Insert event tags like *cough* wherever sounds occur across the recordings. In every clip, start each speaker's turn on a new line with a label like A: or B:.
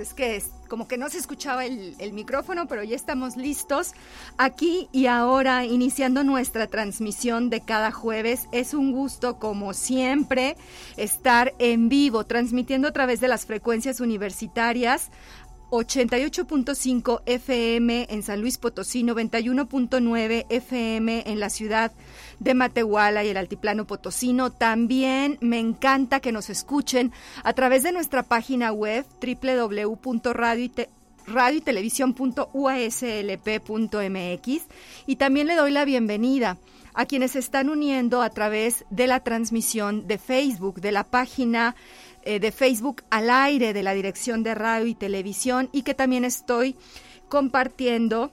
A: Es que como que no se escuchaba el micrófono, pero ya estamos listos. Aquí y ahora, iniciando nuestra transmisión de cada jueves. Es un gusto, como siempre, estar en vivo, transmitiendo a través de las frecuencias universitarias 88.5 FM en San Luis Potosí, 91.9 FM en la ciudad de Matehuala y el Altiplano Potosino. También me encanta que nos escuchen a través de nuestra página web www.radioytelevisión.uaslp.mx y también le doy la bienvenida a quienes se están uniendo a través de la transmisión de Facebook, de la página eh, de Facebook al aire de la Dirección de Radio y Televisión y que también estoy compartiendo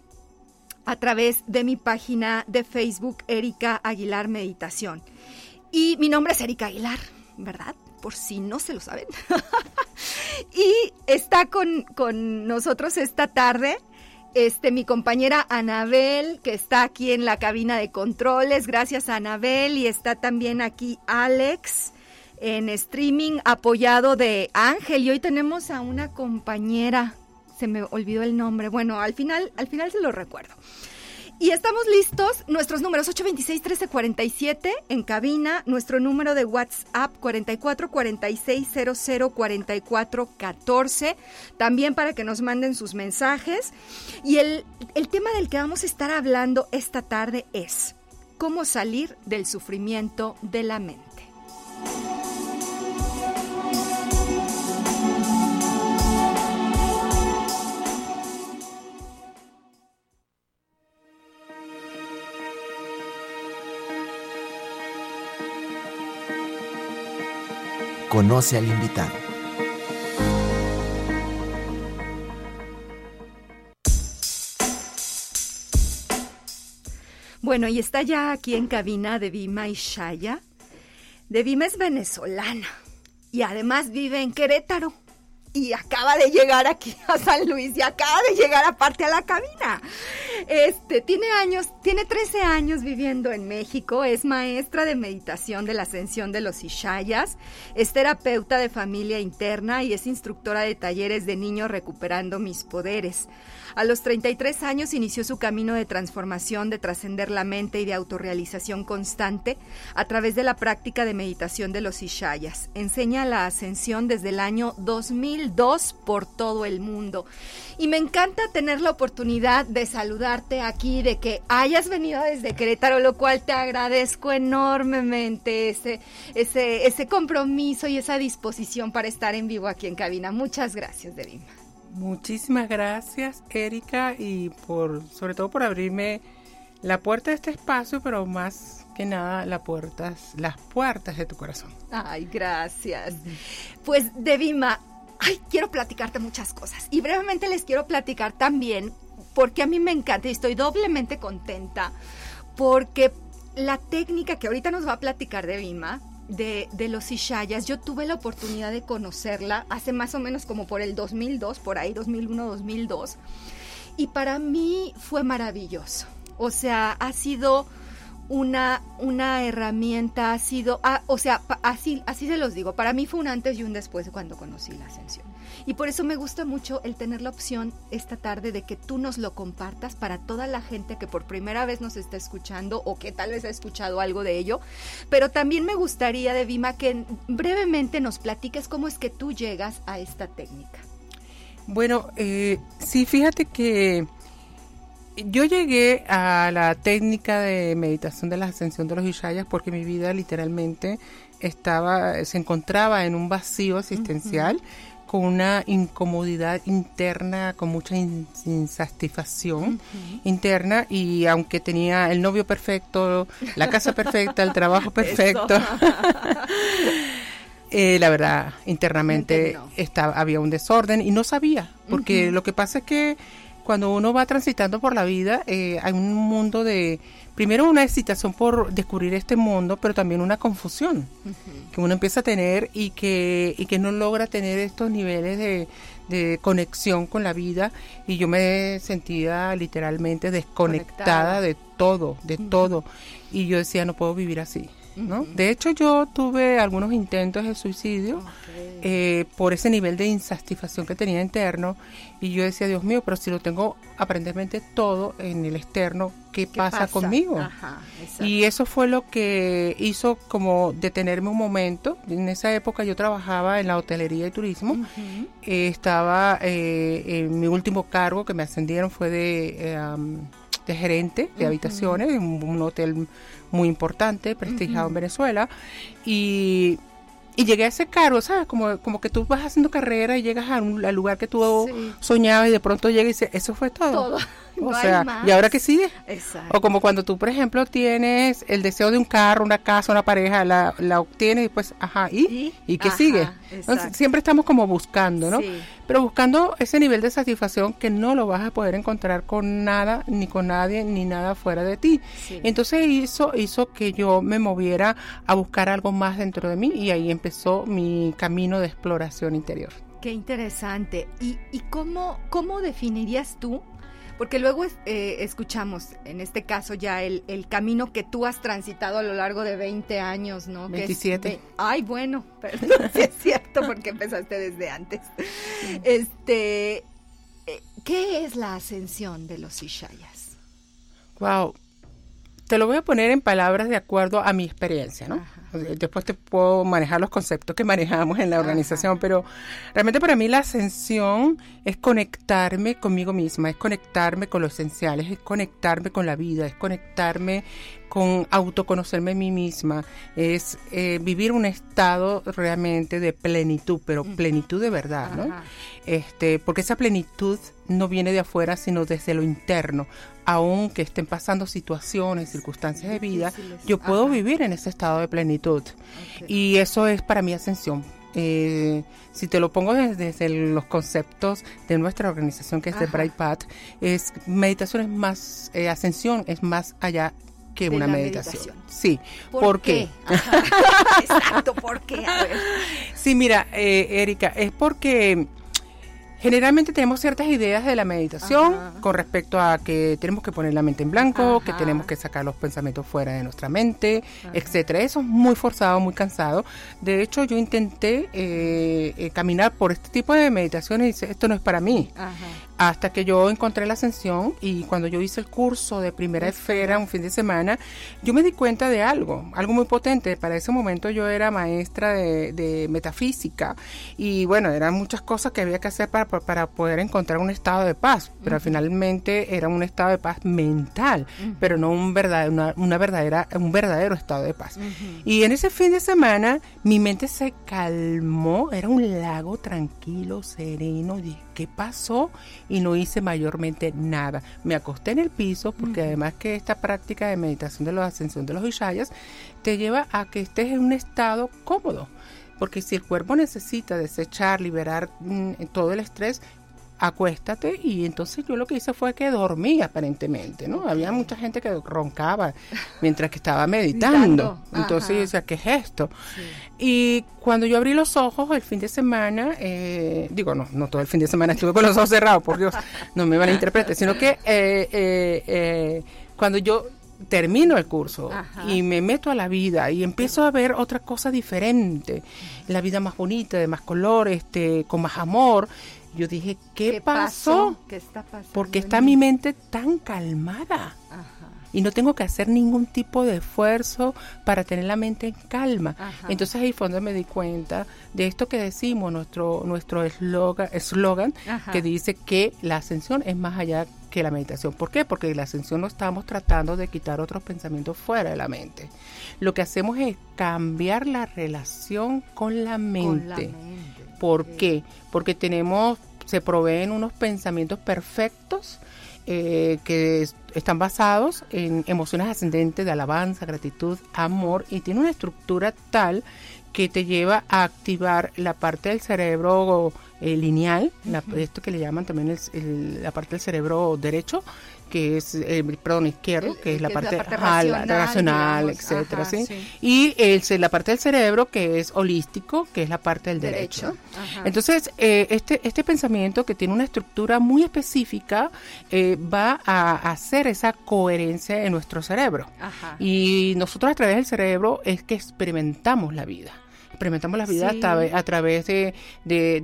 A: a través de mi página de Facebook Erika Aguilar Meditación. Y mi nombre es Erika Aguilar, ¿verdad? Por si no se lo saben. *laughs* y está con, con nosotros esta tarde este, mi compañera Anabel, que está aquí en la cabina de controles. Gracias, Anabel. Y está también aquí Alex en streaming, apoyado de Ángel. Y hoy tenemos a una compañera. Se me olvidó el nombre. Bueno, al final, al final se lo recuerdo. Y estamos listos. Nuestros números 826-1347 en cabina. Nuestro número de WhatsApp 4446004414. También para que nos manden sus mensajes. Y el, el tema del que vamos a estar hablando esta tarde es cómo salir del sufrimiento de la mente.
B: Conoce al invitado.
A: Bueno, y está ya aquí en cabina Devima Ishaya. Devima es venezolana y además vive en Querétaro. Y acaba de llegar aquí a San Luis y acaba de llegar aparte a la cabina. Este, tiene años, tiene 13 años viviendo en México, es maestra de meditación de la ascensión de los Ishayas, es terapeuta de familia interna y es instructora de talleres de niños recuperando mis poderes. A los 33 años inició su camino de transformación, de trascender la mente y de autorrealización constante a través de la práctica de meditación de los Ishayas. Enseña la ascensión desde el año 2002 por todo el mundo. Y me encanta tener la oportunidad de saludarte aquí, de que hayas venido desde Querétaro, lo cual te agradezco enormemente ese, ese, ese compromiso y esa disposición para estar en vivo aquí en cabina. Muchas gracias, Devima.
C: Muchísimas gracias, Erika, y por sobre todo por abrirme la puerta de este espacio, pero más que nada la puertas, las puertas de tu corazón.
A: Ay, gracias. Pues, Devima, ay, quiero platicarte muchas cosas. Y brevemente les quiero platicar también, porque a mí me encanta y estoy doblemente contenta, porque la técnica que ahorita nos va a platicar Devima, de, de, los Ishayas, yo tuve la oportunidad de conocerla hace más o menos como por el 2002, por ahí 2001-2002, y para mí fue maravilloso. O sea, ha sido una, una herramienta, ha sido, ah, o sea, así, así se los digo, para mí fue un antes y un después cuando conocí la ascensión. Y por eso me gusta mucho el tener la opción esta tarde de que tú nos lo compartas para toda la gente que por primera vez nos está escuchando o que tal vez ha escuchado algo de ello. Pero también me gustaría, Devima, que brevemente nos platiques cómo es que tú llegas a esta técnica.
C: Bueno, eh, sí, fíjate que yo llegué a la técnica de meditación de la ascensión de los Ishayas porque mi vida literalmente estaba, se encontraba en un vacío existencial. con una incomodidad interna, con mucha insatisfacción interna y aunque tenía el novio perfecto, la casa perfecta, el trabajo *laughs* perfecto, *laughs* eh, la verdad, internamente estaba, había un desorden y no sabía, porque lo que pasa es que cuando uno va transitando por la vida, eh, hay un mundo de, primero una excitación por descubrir este mundo, pero también una confusión que uno empieza a tener y que, y que no logra tener estos niveles de, de conexión con la vida y yo me sentía literalmente desconectada de todo, de todo. Y yo decía, no puedo vivir así. ¿No? De hecho, yo tuve algunos intentos de suicidio eh, por ese nivel de insatisfacción que tenía interno y yo decía, Dios mío, pero si lo tengo aparentemente todo en el externo, ¿qué, pasa, conmigo? y eso fue lo que hizo como detenerme un momento. En esa época yo trabajaba en la hotelería y turismo. Eh, estaba eh, en mi último cargo que me ascendieron fue de, de gerente de habitaciones en un hotel muy importante, prestigiado en Venezuela. Y, y, llegué a ese cargo, ¿sabes? Como, como que tú vas haciendo carrera y llegas a un, al lugar que tú soñabas y de pronto llegas y dices, eso fue todo. Todo. *laughs* O sea, ¿y ahora qué sigue? Exacto. O como cuando tú, por ejemplo, tienes el deseo de un carro, una casa, una pareja, la, la obtienes y pues, ajá, ¿y? ¿Y, qué sigue? Entonces, siempre estamos como buscando, ¿no? Pero buscando ese nivel de satisfacción que no lo vas a poder encontrar con nada, ni con nadie, ni nada fuera de ti. Entonces hizo, hizo que yo me moviera a buscar algo más dentro de mí y ahí empezó mi camino de exploración interior.
A: Qué interesante. ¿Y, y cómo, cómo definirías tú porque luego eh, escuchamos, en este caso ya, el, camino que tú has transitado a lo largo de 20 años, ¿no?
C: 27.
A: ay, bueno, *laughs* perdón, sí es cierto, porque empezaste desde antes. Este, eh, ¿Qué es la ascensión de los Ishayas?
C: Wow, te lo voy a poner en palabras de acuerdo a mi experiencia, ¿no? Después te puedo manejar los conceptos que manejamos en la organización, pero realmente para mí la ascensión es conectarme conmigo misma, es conectarme con lo esencial, es conectarme con la vida, es conectarme con autoconocerme a mí misma, es eh, vivir un estado realmente de plenitud, pero plenitud de verdad, ¿no? Este, porque esa plenitud no viene de afuera, sino desde lo interno. Aunque estén pasando situaciones, circunstancias de vida, yo puedo vivir en ese estado de plenitud. Y eso es para mí ascensión. Eh, si te lo pongo desde, los conceptos de nuestra organización, que es de Bright Path, es meditación es más, eh, ascensión es más allá que una meditación. Sí. ¿Por, qué? *laughs*
A: Exacto, ¿por qué? *laughs*
C: Sí, mira, eh, Erika, es porque Generalmente tenemos ciertas ideas de la meditación con respecto a que tenemos que poner la mente en blanco, que tenemos que sacar los pensamientos fuera de nuestra mente, etcétera. Eso es muy forzado, muy cansado. De hecho, yo intenté eh, eh, caminar por este tipo de meditaciones y dice, esto no es para mí. Hasta que yo encontré la ascensión y cuando yo hice el curso de primera esfera un fin de semana, yo me di cuenta de algo, algo muy potente. Para ese momento yo era maestra de, de metafísica y bueno, eran muchas cosas que había que hacer para para poder encontrar un estado de paz, pero finalmente era un estado de paz mental, pero no un, verdad, una, verdadera, un verdadero estado de paz. Y en ese fin de semana mi mente se calmó, era un lago tranquilo, sereno, dije, ¿qué pasó? Y no hice mayormente nada. Me acosté en el piso porque además que esta práctica de meditación de la ascensión de los Ishayas te lleva a que estés en un estado cómodo porque si el cuerpo necesita desechar, liberar mm, todo el estrés, acuéstate y entonces yo lo que hice fue que dormí aparentemente, ¿no? Había mucha gente que roncaba mientras que estaba meditando. Entonces yo decía, ¿qué es esto? Y cuando yo abrí los ojos el fin de semana, eh, digo, no, no todo el fin de semana estuve con los ojos cerrados, por Dios, no me van a interpretar, sino que eh, eh, cuando yo termino el curso y me meto a la vida y empiezo a ver otra cosa diferente, la vida más bonita, de más color, este, con más amor. Yo dije, ¿qué, pasó? ¿Qué está pasando? Porque está mi mente tan calmada. Y no tengo que hacer ningún tipo de esfuerzo para tener la mente en calma. Entonces ahí fue donde me di cuenta de esto que decimos, nuestro nuestro eslogan que dice que la ascensión es más allá que la meditación. ¿Por qué? Porque en la ascensión no estamos tratando de quitar otros pensamientos fuera de la mente. Lo que hacemos es cambiar la relación con la mente. ¿Por qué? Porque tenemos, se proveen unos pensamientos perfectos eh, que están basados en emociones ascendentes de alabanza, gratitud, amor y tiene una estructura tal que te lleva a activar la parte del cerebro eh, lineal, esto que le llaman también la parte del cerebro derecho, que es, eh, perdón, izquierdo, que es la parte, racional, etcétera, ¿sí? Y el, la parte del cerebro que es holístico, que es la parte del derecho. Entonces, eh, este, este pensamiento que tiene una estructura muy específica va a hacer esa coherencia en nuestro cerebro. Y nosotros a través del cerebro es que experimentamos la vida experimentamos la vida a, través de,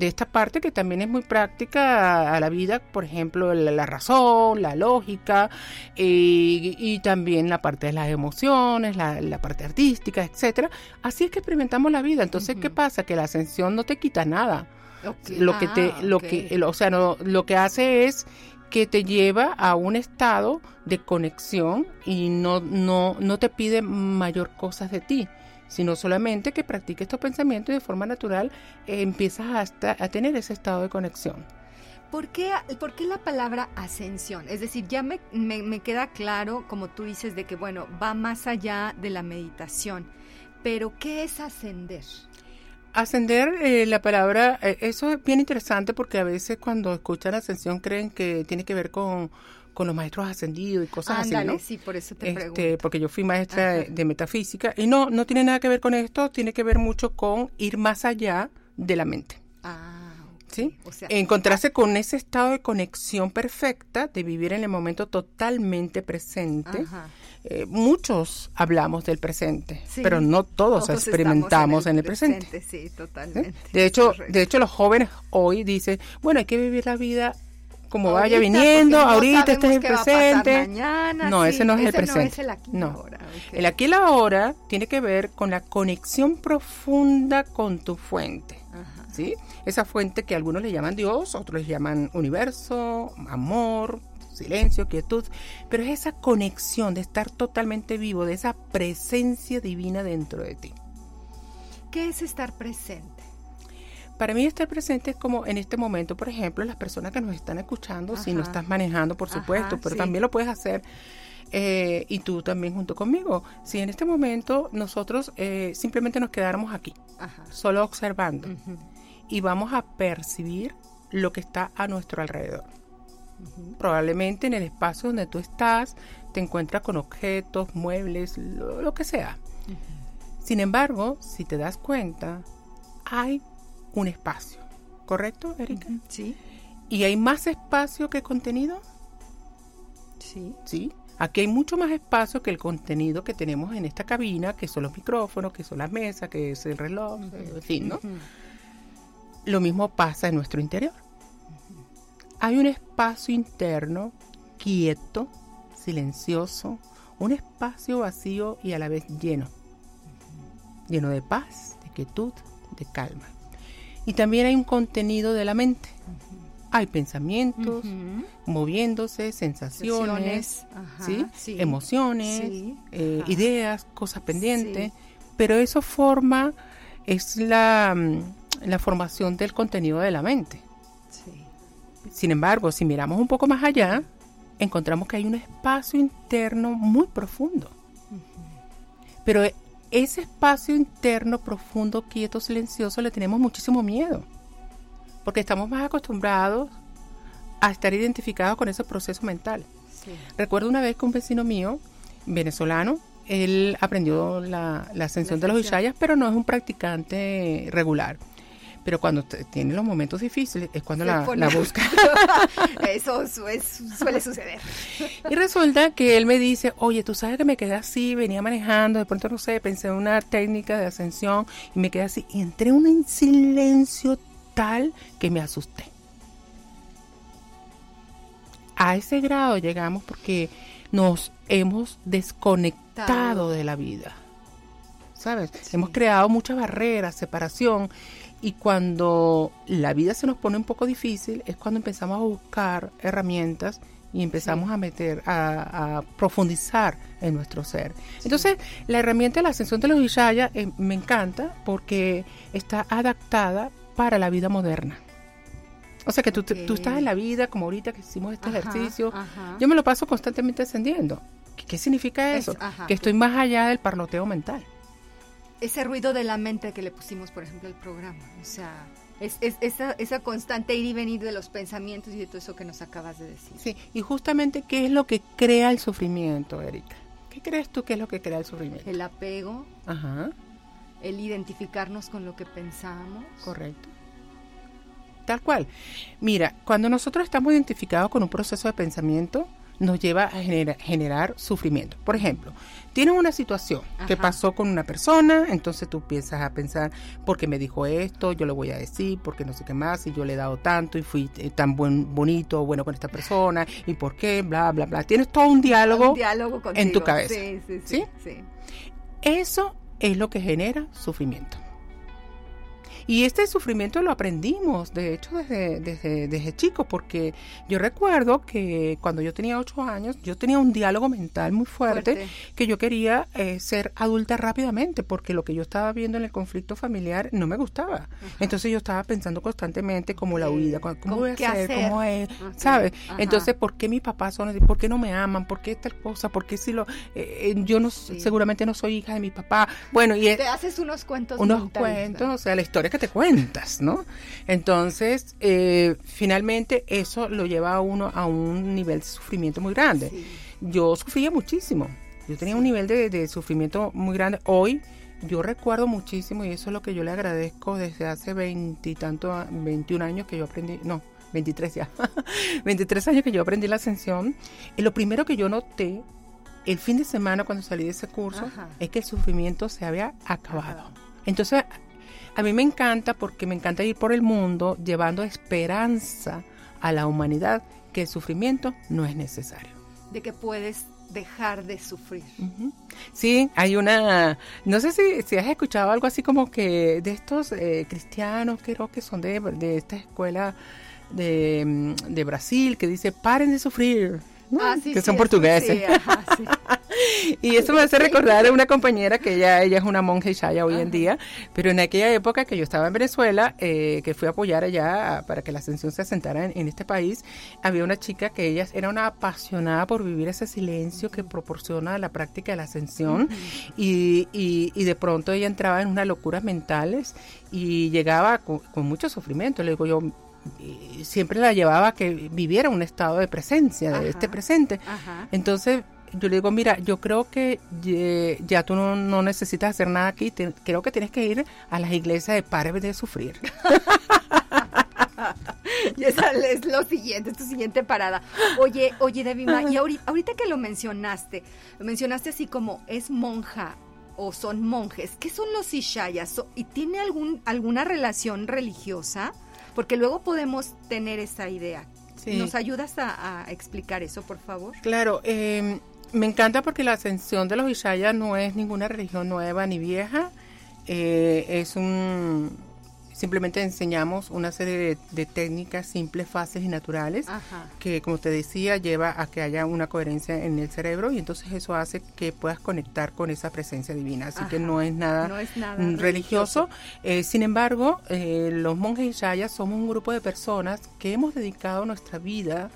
C: esta parte que también es muy práctica a, la vida, por ejemplo, la, razón, la lógica eh, y también la parte de las emociones, la, parte artística, etcétera. Así es que experimentamos la vida. Entonces, ¿qué pasa? Que la ascensión no te quita nada. Lo que te, ah, lo que, o sea, no, lo que hace es que te lleva a un estado de conexión y no, no, no te pide mayor cosas de ti sino solamente que practiques estos pensamientos y de forma natural eh, empiezas hasta a tener ese estado de conexión.
A: ¿Por qué, ¿Por qué, la palabra ascensión? Es decir, ya me, me, queda claro, como tú dices, de que, bueno, va más allá de la meditación, pero ¿qué es ascender?
C: Ascender, eh, la palabra, eh, eso es bien interesante porque a veces cuando escuchan ascensión creen que tiene que ver con con los maestros ascendidos y cosas así, ¿no?
A: sí, por eso te
C: este,
A: pregunto.
C: Porque yo fui maestra de, metafísica y no, no tiene nada que ver con esto, tiene que ver mucho con ir más allá de la mente. Ah, ¿Sí? O sea, Encontrarse con ese estado de conexión perfecta, de vivir en el momento totalmente presente. Eh, muchos hablamos del presente, pero no todos, experimentamos en el, presente.
A: Sí, totalmente.
C: De hecho, de hecho los jóvenes hoy dicen, bueno, hay que vivir la vida como vaya viniendo, ahorita este es el presente. no, ese no es el presente. el aquí no. ahora. El aquí y la ahora tiene que ver con la conexión profunda con tu fuente. ¿Sí? Esa fuente que algunos le llaman Dios, otros le llaman universo, amor, silencio, quietud, pero es esa conexión de estar totalmente vivo, de esa presencia divina dentro de ti.
A: ¿Qué es estar presente?
C: Para mí estar presente es como en este momento, por ejemplo, las personas que nos están escuchando, si no estás manejando, por supuesto, pero también lo puedes hacer eh, y tú también junto conmigo. Si en este momento nosotros eh, simplemente nos quedáramos aquí, solo observando, y vamos a percibir lo que está a nuestro alrededor. Probablemente en el espacio donde tú estás te encuentras con objetos, muebles, lo que sea. Sin embargo, si te das cuenta, hay un espacio. ¿Correcto, Erika?
A: Sí.
C: ¿Y hay más espacio que contenido?
A: Sí.
C: Sí. Aquí hay mucho más espacio que el contenido que tenemos en esta cabina, que son los micrófonos, que son las mesas, que es el reloj, en fin, ¿no? Lo mismo pasa en nuestro interior. Hay un espacio interno quieto, silencioso, un espacio vacío y a la vez lleno. Lleno de paz, de quietud, de calma. Y también hay un contenido de la mente. Hay pensamientos, moviéndose, sensaciones, emociones, eh, ideas, cosas pendientes, pero eso forma, es la, mm, la, formación del contenido de la mente. Sin embargo, si miramos un poco más allá, encontramos que hay un espacio interno muy profundo. Pero ese espacio interno profundo, quieto, silencioso, le tenemos muchísimo miedo, porque estamos más acostumbrados a estar identificados con ese proceso mental. Recuerdo una vez que un vecino mío, venezolano, él aprendió la, ascensión de los Ishayas, pero no es un practicante regular pero cuando tiene los momentos difíciles es cuando la, *laughs* busca. *laughs*
A: Eso suele suceder.
C: Y resulta que él me dice, oye, tú sabes que me quedé así, venía manejando, de pronto no sé, pensé en una técnica de ascensión y me quedé así, y entré en un silencio tal que me asusté. A ese grado llegamos porque nos hemos desconectado de la vida. ¿Sabes? Hemos creado muchas barreras, separación y cuando la vida se nos pone un poco difícil es cuando empezamos a buscar herramientas y empezamos a meter, a, profundizar en nuestro ser. Entonces, la herramienta de la ascensión de los Ishaya eh, me encanta porque está adaptada para la vida moderna. O sea que tú, tú, estás en la vida, como ahorita que hicimos este ejercicio, yo me lo paso constantemente ascendiendo. ¿Qué, significa eso? que estoy más allá del parloteo mental.
A: Ese ruido de la mente que le pusimos, por ejemplo, al programa. O sea, es, esa, esa, constante ir y venir de los pensamientos y de todo eso que nos acabas de decir.
C: Sí, y justamente, ¿qué es lo que crea el sufrimiento, Erika? ¿Qué crees tú que es lo que crea el sufrimiento?
A: El apego. Ajá. El identificarnos con lo que pensamos.
C: Correcto. Tal cual. Mira, cuando nosotros estamos identificados con un proceso de pensamiento, nos lleva a generar, sufrimiento. Por ejemplo, tienes una situación que pasó con una persona, entonces tú piensas a pensar, ¿por qué me dijo esto? Yo le voy a decir, porque no sé qué más, y yo le he dado tanto y fui eh, tan buen, bonito, bueno con esta persona, y por qué, bla, bla, bla. Tienes todo un diálogo, en tu cabeza. sí, sí, sí. Eso es lo que genera sufrimiento. Y este sufrimiento lo aprendimos, de hecho, desde, desde, desde chico, porque yo recuerdo que cuando yo tenía ocho años, yo tenía un diálogo mental muy fuerte, que yo quería eh, ser adulta rápidamente, porque lo que yo estaba viendo en el conflicto familiar no me gustaba. Entonces yo estaba pensando constantemente como la huida, cómo voy a hacer, cómo es, ¿sabes? Entonces, ¿por qué mis papás son así? ¿Por qué no me aman? ¿Por qué tal cosa? ¿Por qué si lo... Eh, eh, yo no seguramente no soy hija de mi papá. Bueno, y...
A: Te haces unos cuentos.
C: Unos cuentos, o sea, la historia que te cuentas, ¿no? Entonces, eh, finalmente eso lo lleva a uno a un nivel de sufrimiento muy grande. Yo sufría muchísimo, yo tenía un nivel de, sufrimiento muy grande. Hoy yo recuerdo muchísimo y eso es lo que yo le agradezco desde hace veintitantos, 21 años que yo aprendí, no, 23 ya, *laughs* 23 años que yo aprendí la ascensión. Y lo primero que yo noté el fin de semana cuando salí de ese curso es que el sufrimiento se había acabado. Entonces a mí me encanta porque me encanta ir por el mundo llevando esperanza a la humanidad que el sufrimiento no es necesario.
A: De que puedes dejar de sufrir.
C: Sí, hay una, no sé si, si, has escuchado algo así como que de estos eh, cristianos, creo que son de, de esta escuela de, mm, de Brasil, que dice, paren de sufrir. Ah, que son portugueses. *laughs* y eso me hace recordar a una compañera que ella, ella es una monja Ishaya hoy en día, pero en aquella época que yo estaba en Venezuela, eh, que fui a apoyar allá para que la ascensión se asentara en, este país, había una chica que ella era una apasionada por vivir ese silencio que proporciona la práctica de la ascensión y, y, de pronto ella entraba en unas locuras mentales y llegaba con, con mucho sufrimiento. Le digo yo, siempre la llevaba a que viviera un estado de presencia, de este presente. Entonces yo le digo, mira, yo creo que ya tú no, necesitas hacer nada aquí, creo que tienes que ir a las iglesias de pare de sufrir. *laughs*
A: y esa es lo siguiente, es tu siguiente parada. Oye, oye, Devima, y ahorita, que lo mencionaste, lo mencionaste así como es monja o son monjes. ¿Qué son los ishayas? ¿Y tiene algún, alguna relación religiosa? Porque luego podemos tener esa idea. ¿Nos ayudas a, explicar eso, por favor?
C: Claro, em, me encanta porque la ascensión de los Ishayas no es ninguna religión nueva ni vieja, eh, es un Simplemente enseñamos una serie de, técnicas simples, fáciles y naturales que, como te decía, lleva a que haya una coherencia en el cerebro y entonces eso hace que puedas conectar con esa presencia divina. Así que no es nada, religioso. Eh, sin embargo, eh, los monjes Ishaya somos un grupo de personas que hemos dedicado nuestra vida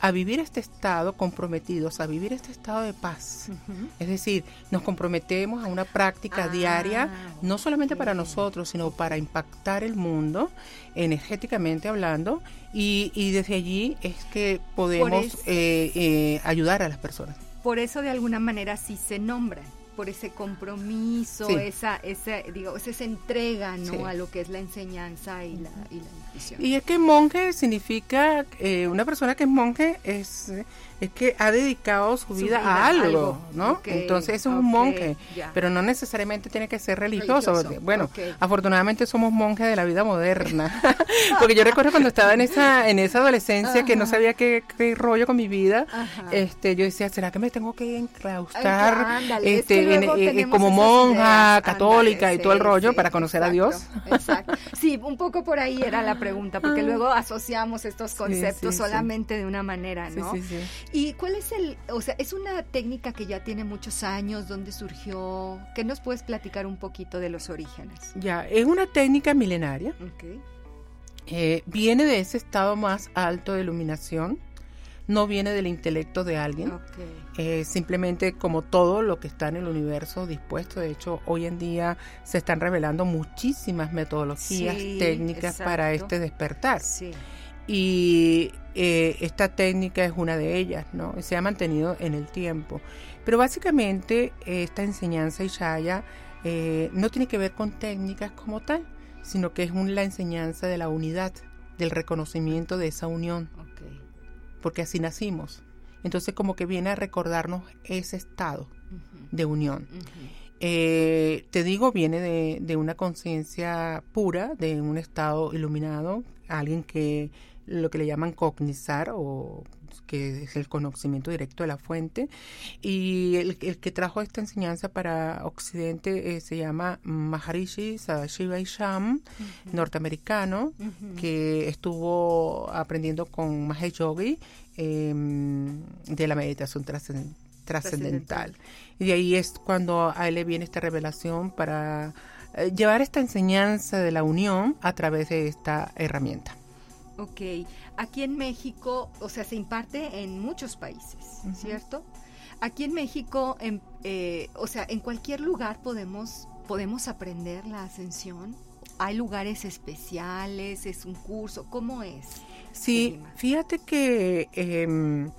C: a vivir este estado comprometidos, a vivir este estado de paz. Es decir, nos comprometemos a una práctica ah, diaria, no solamente para nosotros, sino para impactar el mundo, energéticamente hablando, y, desde allí es que podemos eh, eh, ayudar a las personas.
A: Por eso de alguna manera sí se nombran por ese compromiso, esa, esa, digo, esa entrega, ¿no? A lo que es la enseñanza y la, y la
C: Y es que monje significa, eh, una persona que es monje es es que ha dedicado su vida, a algo, ¿no? Entonces eso es un monje, pero no necesariamente tiene que ser religioso. bueno, afortunadamente somos monjes de la vida moderna, *laughs* porque yo recuerdo cuando estaba en esa en esa adolescencia que no sabía qué, rollo con mi vida, este yo decía, ¿será que me tengo que enclaustrar?
A: este,
C: eh, como monja, católica y todo el rollo para conocer a Dios.
A: Exacto. Sí, un poco por ahí era la pregunta, porque ah. luego asociamos estos conceptos solamente de una manera, ¿no? Sí, sí, ¿Y cuál es el, o sea, es una técnica que ya tiene muchos años, dónde surgió? ¿Qué nos puedes platicar un poquito de los orígenes?
C: Ya, es una técnica milenaria. Eh, viene de ese estado más alto de iluminación no viene del intelecto de alguien, eh, simplemente como todo lo que está en el universo dispuesto. De hecho, hoy en día se están revelando muchísimas metodologías técnicas para este despertar. Y eh, esta técnica es una de ellas, ¿no? Se ha mantenido en el tiempo. Pero básicamente esta enseñanza Ishaya eh, no tiene que ver con técnicas como tal, sino que es la enseñanza de la unidad, del reconocimiento de esa unión porque así nacimos. Entonces como que viene a recordarnos ese estado de unión. Eh, te digo, viene de, una conciencia pura, de un estado iluminado, alguien que lo que le llaman cognizar o que es el conocimiento directo de la fuente. Y el, que trajo esta enseñanza para Occidente eh, se llama Maharishi Sadashiva Isham, norteamericano, que estuvo aprendiendo con Mahesh Yogi em, de la meditación trascendental. Y de ahí es cuando a él le viene esta revelación para eh, llevar esta enseñanza de la unión a través de esta herramienta.
A: Ok, aquí en México, o sea, se imparte en muchos países, ¿cierto? Aquí en México, en, eh, o sea, en cualquier lugar podemos, podemos aprender la ascensión. ¿Hay lugares especiales? ¿Es un curso? ¿Cómo es?
C: Sí, fíjate que em,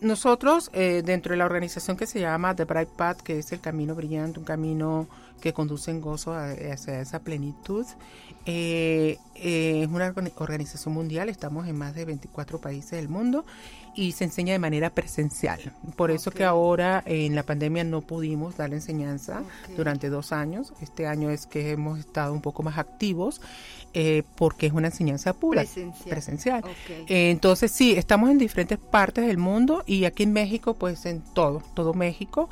C: nosotros, eh, dentro de la organización que se llama The Bright Path, que es el camino brillante, un camino que conduce en gozo hacia esa plenitud, eh, eh, es una organización mundial, estamos en más de 24 países del mundo y se enseña de manera presencial. Por eso que ahora en la pandemia no pudimos dar enseñanza durante dos años. Este año es que hemos estado un poco más activos eh, porque es una enseñanza pura, presencial. entonces sí, estamos en diferentes partes del mundo y aquí en México, pues en todo, todo México.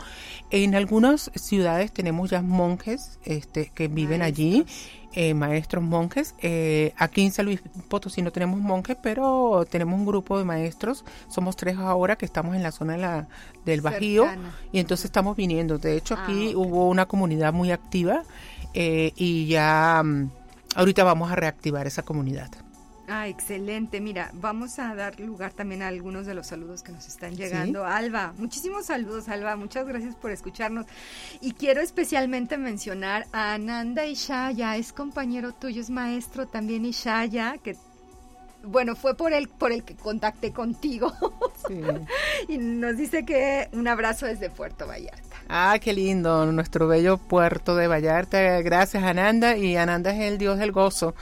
C: En algunas ciudades tenemos ya monjes este, que viven allí eh, maestros monjes. Eh, aquí en San Luis Potosí no tenemos monjes, pero tenemos un grupo de maestros. Somos tres ahora que estamos en la zona de la, del Bajío y entonces estamos viniendo. De hecho, aquí ah, hubo una comunidad muy activa eh, y ya mm, ahorita vamos a reactivar esa comunidad.
A: Ah, excelente. Mira, vamos a dar lugar también a algunos de los saludos que nos están llegando. Alba, muchísimos saludos, Alba. Muchas gracias por escucharnos. Y quiero especialmente mencionar a Ananda Ishaya, es compañero tuyo, es maestro también Ishaya, que bueno, fue por el, por el que contacté contigo. Sí. *laughs* y nos dice que un abrazo desde Puerto Vallarta.
C: Ah, qué lindo, nuestro bello puerto de Vallarta. Gracias, Ananda. Y Ananda es el dios del gozo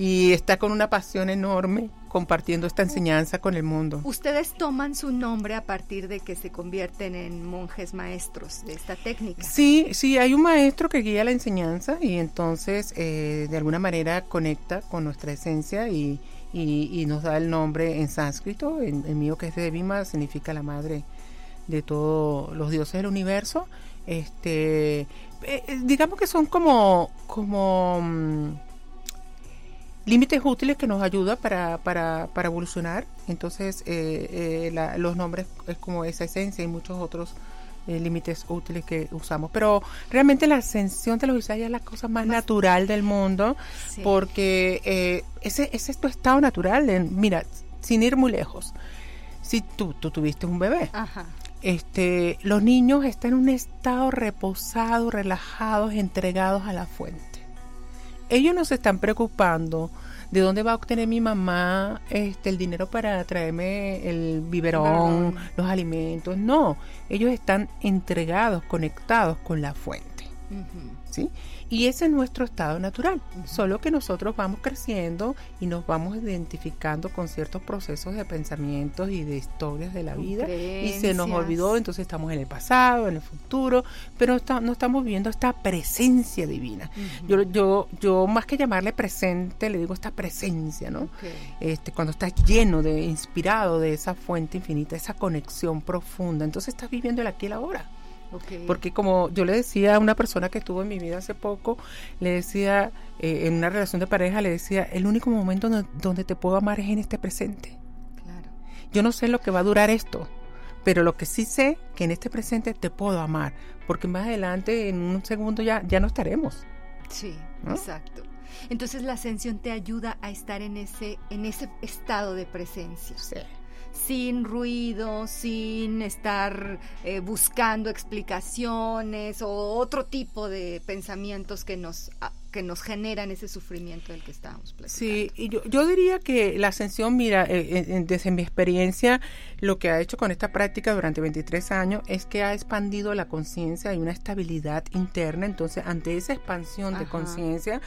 C: y está con una pasión enorme compartiendo esta enseñanza con el mundo.
A: Ustedes toman su nombre a partir de que se convierten en monjes maestros de esta técnica.
C: Sí, sí, hay un maestro que guía la enseñanza y entonces eh, de alguna manera conecta con nuestra esencia y, y, nos da el nombre en sánscrito. En el mío que es de Vima significa la madre de todos los dioses del universo. Este, eh, digamos que son como, como mm, límites útiles que nos ayuda para, para, para evolucionar. Entonces, eh, eh, los nombres es como esa esencia y muchos otros eh, límites útiles que usamos. Pero realmente la ascensión de los Isayas es la cosa más, natural del mundo, porque ese, ese, es tu estado natural. mira, sin ir muy lejos, si tú, tú tuviste un bebé. Este, los niños están en un estado reposado, relajados, entregados a la fuente ellos no se están preocupando de dónde va a obtener mi mamá este el dinero para traerme el biberón, los alimentos. No, ellos están entregados, conectados con la fuente. ¿Sí? Y ese es nuestro estado natural, solo que nosotros vamos creciendo y nos vamos identificando con ciertos procesos de pensamientos y de historias de la vida y se nos olvidó, entonces estamos en el pasado, en el futuro, pero no estamos viendo esta presencia divina. Yo yo yo más que llamarle presente, le digo esta presencia, ¿no? Este cuando estás lleno de inspirado de esa fuente infinita, esa conexión profunda, entonces estás viviendo el aquí y el ahora. Porque como yo le decía a una persona que estuvo en mi vida hace poco, le decía, eh, en una relación de pareja, le decía, el único momento donde, te puedo amar es en este presente. Claro. Yo no sé lo que va a durar esto, pero lo que sí sé que en este presente te puedo amar, porque más adelante, en un segundo ya, ya no estaremos.
A: Sí, exacto. Entonces la ascensión te ayuda a estar en ese, en ese estado de presencia. Sí sin ruido, sin estar eh, buscando explicaciones o otro tipo de pensamientos que nos que nos generan ese sufrimiento del que estamos platicando.
C: Sí, y yo, yo diría que la ascensión, mira, eh, desde mi experiencia, lo que ha hecho con esta práctica durante 23 años es que ha expandido la conciencia y una estabilidad interna. Entonces, ante esa expansión de conciencia,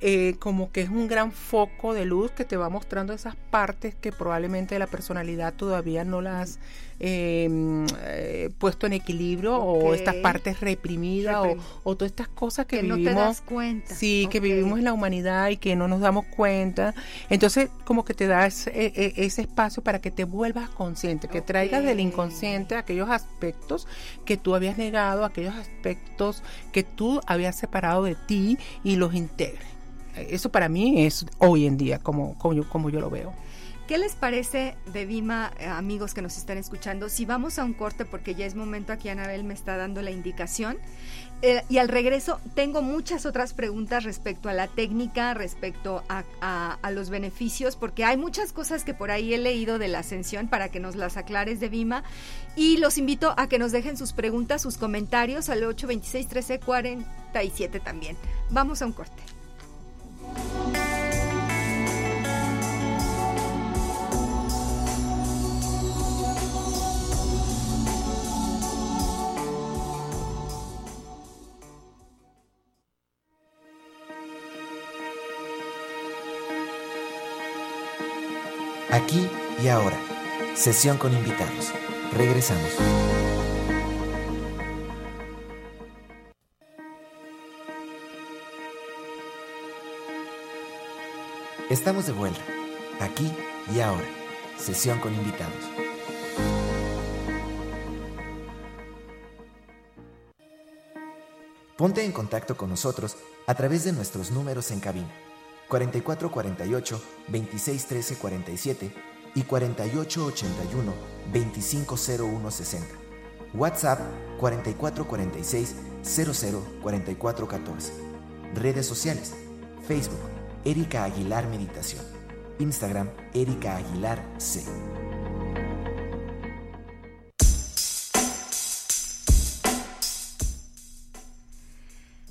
C: eh, como que es un gran foco de luz que te va mostrando esas partes que probablemente de la personalidad todavía no las eh, puesto en equilibrio o estas partes reprimidas o, todas estas cosas que, vivimos. No te das
A: cuenta.
C: Sí, que vivimos en la humanidad y que no nos damos cuenta. Entonces, como que te das e, e, ese espacio para que te vuelvas consciente, que traigas del inconsciente aquellos aspectos que tú habías negado, aquellos aspectos que tú habías separado de ti y los integres. Eso para mí es hoy en día como, como, como yo lo veo.
A: ¿Qué les parece de Vima, eh, amigos que nos están escuchando? Si vamos a un corte, porque ya es momento, aquí Anabel me está dando la indicación. Eh, y al regreso tengo muchas otras preguntas respecto a la técnica, respecto a, los beneficios, porque hay muchas cosas que por ahí he leído de la ascensión para que nos las aclares de Vima. Y los invito a que nos dejen sus preguntas, sus comentarios al 826-1347 también. Vamos a un corte.
B: Aquí y ahora. Sesión con invitados. Regresamos. Estamos de vuelta. Aquí y ahora. Sesión con invitados. Ponte en contacto con nosotros a través de nuestros números en cabina 4448 2613 47 y 4881 250160. WhatsApp 4446 004414. Redes sociales: Facebook Erika Aguilar Meditación. Instagram Erika Aguilar C.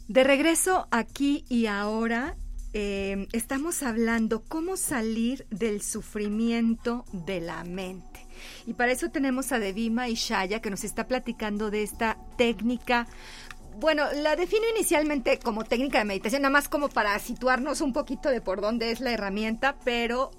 A: De regreso aquí y ahora Em, estamos hablando cómo salir del sufrimiento de la mente. Y para eso tenemos a Devima Ishaya que nos está platicando de esta técnica. Bueno, la defino inicialmente como técnica de meditación, nada más como para situarnos un poquito de por dónde es la herramienta, pero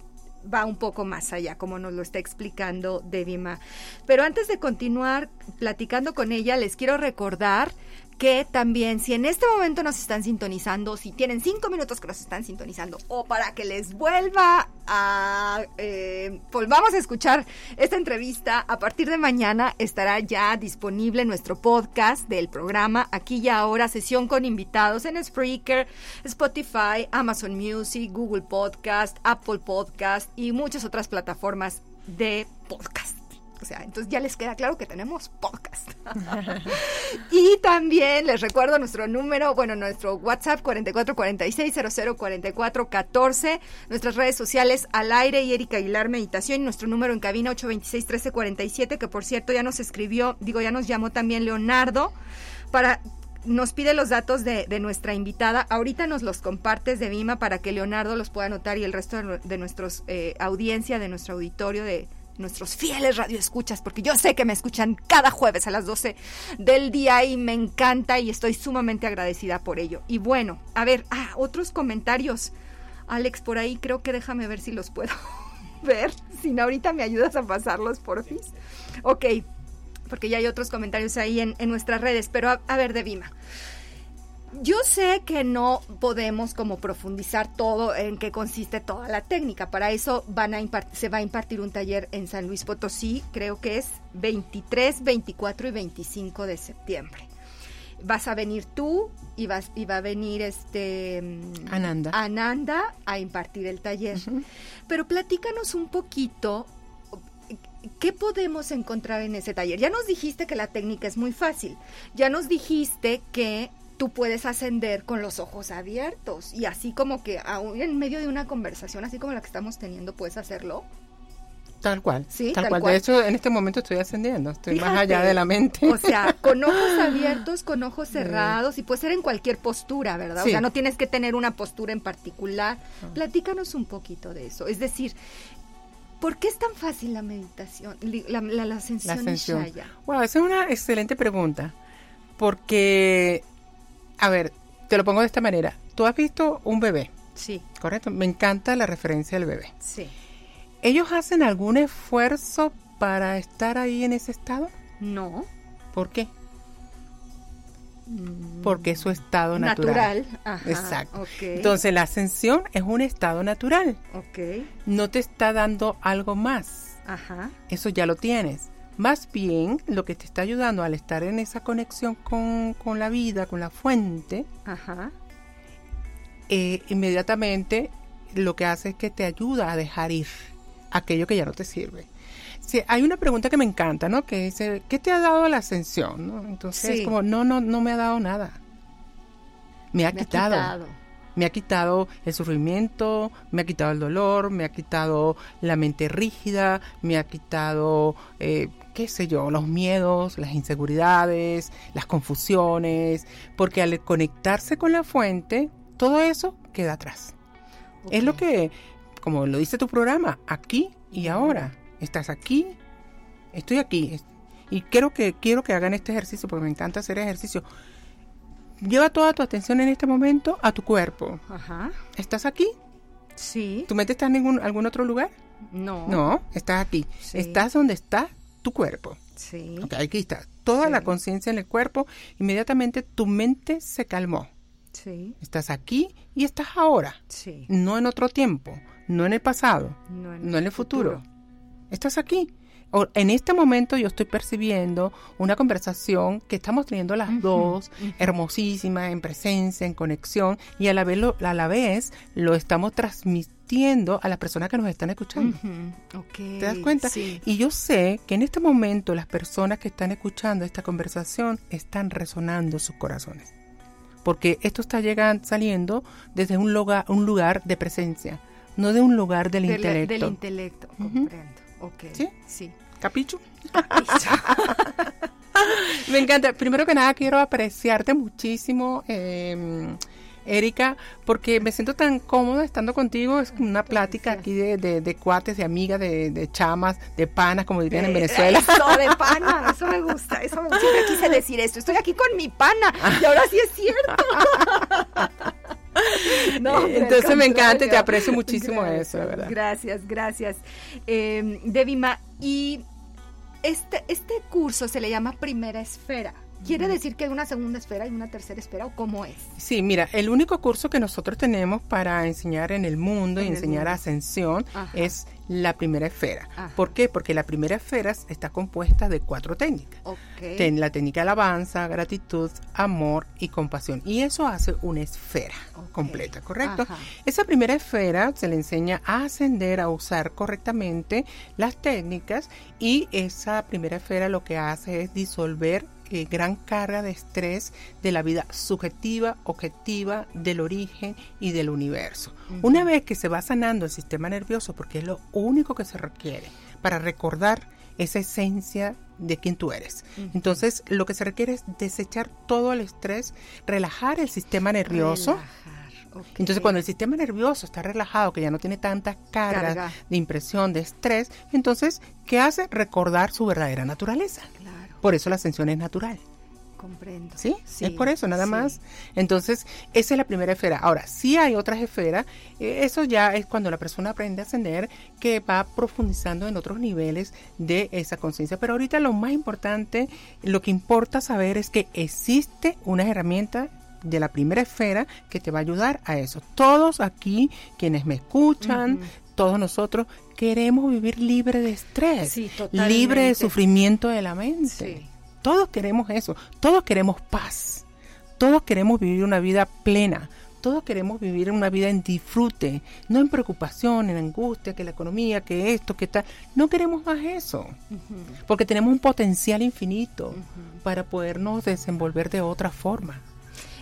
A: va un poco más allá, como nos lo está explicando Devima. Pero antes de continuar platicando con ella, les quiero recordar que también si en este momento nos están sintonizando, si tienen cinco minutos que nos están sintonizando, o para que les vuelva a, eh, volvamos a escuchar esta entrevista, a partir de mañana estará ya disponible nuestro podcast del programa Aquí y Ahora, sesión con invitados en Spreaker, Spotify, Amazon Music, Google Podcast, Apple Podcast y muchas otras plataformas de podcast. O sea, entonces ya les queda claro que tenemos podcast. *laughs* y también les recuerdo nuestro número, bueno, nuestro WhatsApp 4446-004414, nuestras redes sociales al aire y Erika Aguilar Meditación, y nuestro número en cabina 826-1347, que por cierto ya nos escribió, digo, ya nos llamó también Leonardo para nos pide los datos de, nuestra invitada. Ahorita nos los compartes de Vima para que Leonardo los pueda anotar y el resto de, de nuestros eh, audiencia, de nuestro auditorio de, nuestros fieles radioescuchas, porque yo sé que me escuchan cada jueves a las 12 del día y me encanta y estoy sumamente agradecida por ello. Y bueno, a ver, ah, otros comentarios. Alex, por ahí creo que déjame ver si los puedo *laughs* ver. Si no, ahorita me ayudas a pasarlos, porfis. Ok, porque ya hay otros comentarios ahí en, nuestras redes, pero a, ver, de Vima. Yo sé que no podemos como profundizar todo en qué consiste toda la técnica. Para eso van a se va a impartir un taller en San Luis Potosí, creo que es 23, 24 y 25 de septiembre. Vas a venir tú y, vas, y va a venir este
C: mm, Ananda.
A: Ananda a impartir el taller. Pero platícanos un poquito ¿qué podemos encontrar en ese taller? Ya nos dijiste que la técnica es muy fácil. Ya nos dijiste que tú puedes ascender con los ojos abiertos y así como que aún en medio de una conversación, así como la que estamos teniendo, puedes hacerlo.
C: Tal cual. Sí, tal, cual. De hecho, en este momento estoy ascendiendo, estoy más allá de la mente.
A: O sea, con ojos *laughs* abiertos, con ojos cerrados y puede ser en cualquier postura, ¿verdad? O sea, no tienes que tener una postura en particular. Ah. Platícanos un poquito de eso. Es decir, ¿por qué es tan fácil la meditación, la, la, ascensión, la ascensión.
C: Bueno, esa es una excelente pregunta, porque a ver, te lo pongo de esta manera. Tú has visto un bebé.
A: Sí.
C: Correcto. Me encanta la referencia del bebé.
A: Sí.
C: ¿Ellos hacen algún esfuerzo para estar ahí en ese estado?
A: No.
C: ¿Por qué? Mm. Porque es su estado natural.
A: Natural. Ajá,
C: Exacto. Entonces la ascensión es un estado natural.
A: Ok.
C: No te está dando algo más.
A: Ajá.
C: Eso ya lo tienes. Más bien, lo que te está ayudando al estar en esa conexión con, la vida, con la fuente, eh, inmediatamente lo que hace es que te ayuda a dejar ir aquello que ya no te sirve. Sí, hay una pregunta que me encanta, ¿no? Que dice, ¿qué te ha dado la ascensión? Entonces, como, no, no, no me ha dado nada. Me ha, quitado. Me ha quitado el sufrimiento, me ha quitado el dolor, me ha quitado la mente rígida, me ha quitado eh, qué sé yo, los miedos, las inseguridades, las confusiones, porque al conectarse con la fuente, todo eso queda atrás. Es lo que, como lo dice tu programa, aquí y ahora. Estás aquí, estoy aquí. Y quiero que, quiero que hagan este ejercicio porque me encanta hacer ejercicio. Lleva toda tu atención en este momento a tu cuerpo.
A: Ajá.
C: ¿Estás aquí?
A: Sí.
C: ¿Tu mente está en ningún, algún otro lugar?
A: No.
C: No, estás aquí. Estás donde está tu cuerpo.
A: Sí.
C: aquí está. Toda la conciencia en el cuerpo, inmediatamente tu mente se calmó.
A: Sí.
C: Estás aquí y estás ahora.
A: Sí.
C: No en otro tiempo, no en el pasado, no en, el, futuro. Estás aquí. en este momento yo estoy percibiendo una conversación que estamos teniendo las dos, hermosísima, en presencia, en conexión, y a la vez a la vez lo estamos transmitiendo a las personas que nos están escuchando. ¿Te das cuenta? Y yo sé que en este momento las personas que están escuchando esta conversación están resonando sus corazones. Porque esto está llegando, saliendo desde un lugar, un lugar de presencia, no de un lugar del, intelecto.
A: Del intelecto, comprendo.
C: ¿Sí?
A: Sí.
C: ¿Capicho? *laughs* Me encanta. Primero que nada, quiero apreciarte muchísimo. Eh, Erika, porque me siento tan cómoda estando contigo. Es una plática aquí de, cuates, de amigas, de, chamas, de panas, como dirían en Venezuela.
A: Eso, de *laughs* pana, eso me gusta. Eso me, siempre quise decir esto. Estoy aquí con mi pana y ahora sí es cierto. *laughs*
C: No, Entonces me encanta y te aprecio muchísimo eso, ¿verdad?
A: Gracias, gracias. Eh, Debima, y este, este curso se le llama Primera Esfera. ¿Quiere decir que hay una segunda esfera y una tercera esfera o cómo es?
C: Sí, mira, el único curso que nosotros tenemos para enseñar en el mundo y enseñar ascensión es la primera esfera. ¿Por qué? Porque la primera esfera está compuesta de cuatro técnicas. Ten la técnica de alabanza, gratitud, amor y compasión. Y eso hace una esfera completa, ¿correcto? Esa primera esfera se le enseña a ascender, a usar correctamente las técnicas y esa primera esfera lo que hace es disolver eh, gran carga de estrés de la vida subjetiva, objetiva, del origen y del universo. Una vez que se va sanando el sistema nervioso, porque es lo único que se requiere para recordar esa esencia de quien tú eres. Entonces, lo que se requiere es desechar todo el estrés, relajar el sistema nervioso. Entonces, cuando el sistema nervioso está relajado, que ya no tiene tanta carga, de impresión, de estrés, entonces, ¿qué hace? Recordar su verdadera naturaleza. Por eso la ascensión es natural.
A: Comprendo.
C: ¿Sí? es por eso, nada más. Entonces, esa es la primera esfera. Ahora, sí hay otras esferas. Eh, eso ya es cuando la persona aprende a ascender, que va profundizando en otros niveles de esa conciencia. Pero ahorita lo más importante, lo que importa saber es que existe una herramienta de la primera esfera que te va a ayudar a eso. Todos aquí, quienes me escuchan, todos nosotros queremos vivir libre de estrés, libre de sufrimiento de la mente. Todos queremos eso, todos queremos paz, todos queremos vivir una vida plena, todos queremos vivir una vida en disfrute, no en preocupación, en angustia, que la economía, que esto, que tal. No queremos más eso, porque tenemos un potencial infinito para podernos desenvolver de otra forma.